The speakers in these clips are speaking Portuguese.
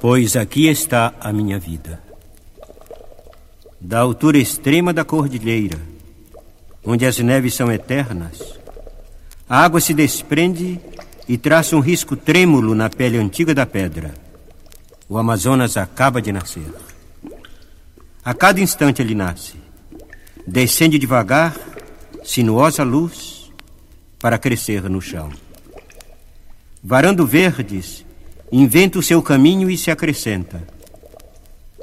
Pois aqui está a minha vida. Da altura extrema da cordilheira, onde as neves são eternas, a água se desprende e traça um risco trêmulo na pele antiga da pedra. O Amazonas acaba de nascer. A cada instante ele nasce. Descende devagar, sinuosa luz, para crescer no chão. Varando verdes, inventa o seu caminho e se acrescenta.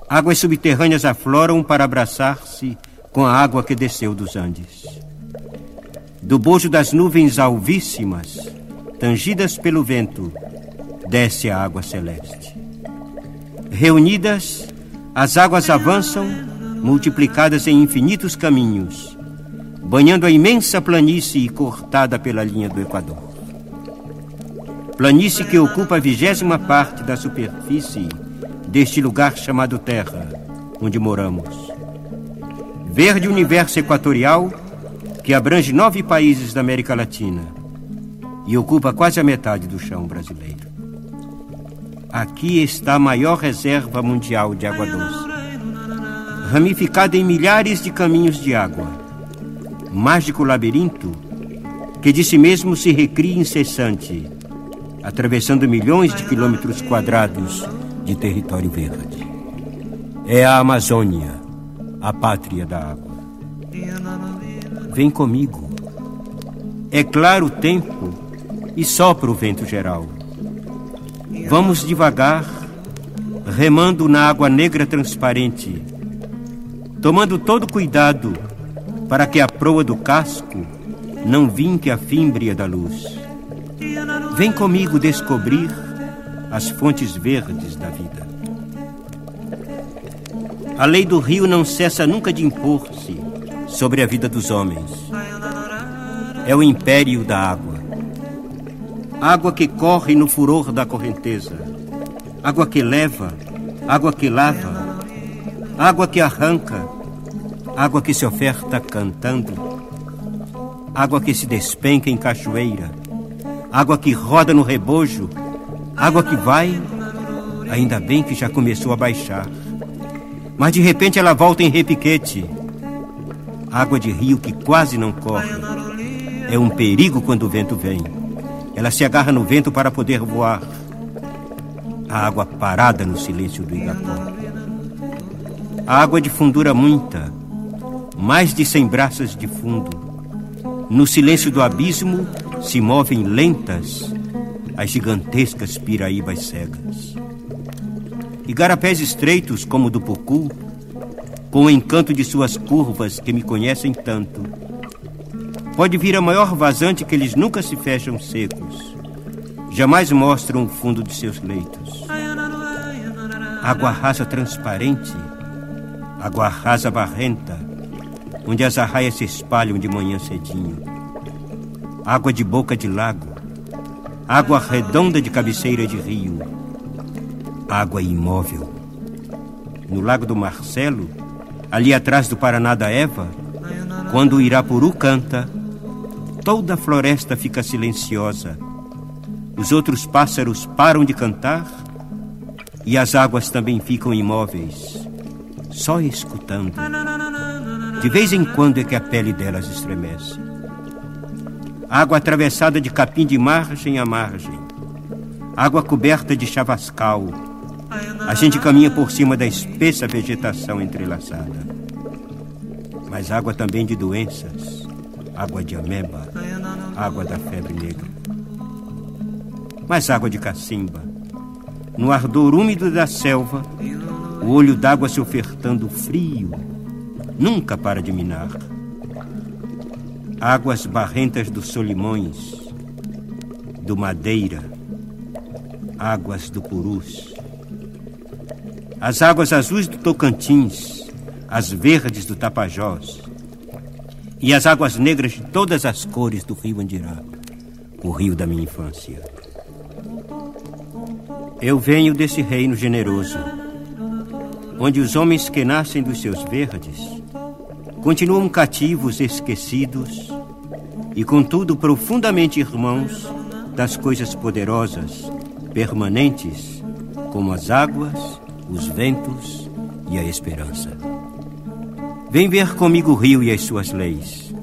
Águas subterrâneas afloram para abraçar-se com a água que desceu dos Andes. Do bojo das nuvens alvíssimas, tangidas pelo vento, desce a água celeste. Reunidas, as águas avançam, multiplicadas em infinitos caminhos, banhando a imensa planície cortada pela linha do Equador planície que ocupa a vigésima parte da superfície deste lugar chamado Terra, onde moramos. Verde universo equatorial que abrange nove países da América Latina e ocupa quase a metade do chão brasileiro. Aqui está a maior reserva mundial de água doce, ramificada em milhares de caminhos de água. Mágico labirinto que de si mesmo se recria incessante atravessando milhões de quilômetros quadrados de território verde. É a Amazônia, a pátria da água. Vem comigo. É claro o tempo e sopra o vento geral. Vamos devagar, remando na água negra transparente, tomando todo cuidado para que a proa do casco não vinque a fímbria da luz. Vem comigo descobrir as fontes verdes da vida. A lei do rio não cessa nunca de impor-se sobre a vida dos homens. É o império da água. Água que corre no furor da correnteza. Água que leva, água que lava, água que arranca, água que se oferta cantando, água que se despenca em cachoeira água que roda no rebojo, água que vai, ainda bem que já começou a baixar. Mas de repente ela volta em repiquete. Água de rio que quase não corre. É um perigo quando o vento vem. Ela se agarra no vento para poder voar. A água parada no silêncio do Igapó. A água de fundura muita, mais de cem braças de fundo. No silêncio do abismo, se movem lentas as gigantescas piraíbas cegas. Igarapés estreitos como o do Pucu, com o encanto de suas curvas que me conhecem tanto, pode vir a maior vazante que eles nunca se fecham secos, jamais mostram o fundo de seus leitos. Água rasa transparente, água rasa barrenta, onde as arraias se espalham de manhã cedinho água de boca de lago, água redonda de cabeceira de rio, água imóvel. No lago do Marcelo, ali atrás do Paraná da Eva, quando o Irapuru canta, toda a floresta fica silenciosa. Os outros pássaros param de cantar e as águas também ficam imóveis, só escutando. De vez em quando é que a pele delas estremece água atravessada de capim de margem a margem, água coberta de chavascal. A gente caminha por cima da espessa vegetação entrelaçada. Mas água também de doenças, água de ameba, água da febre negra. Mas água de cacimba, no ardor úmido da selva, o olho d'água se ofertando frio, nunca para de minar. Águas barrentas do Solimões, do Madeira, águas do Purus, as águas azuis do Tocantins, as verdes do Tapajós. E as águas negras de todas as cores do rio Andirá, o rio da minha infância. Eu venho desse reino generoso, onde os homens que nascem dos seus verdes continuam cativos, esquecidos e, contudo, profundamente irmãos das coisas poderosas, permanentes, como as águas, os ventos e a esperança. Vem ver comigo o rio e as suas leis.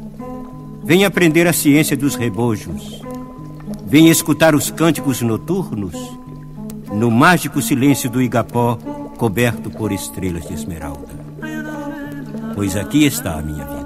Vem aprender a ciência dos rebojos. Vem escutar os cânticos noturnos no mágico silêncio do Igapó, coberto por estrelas de esmeralda. Pois aqui está a minha vida.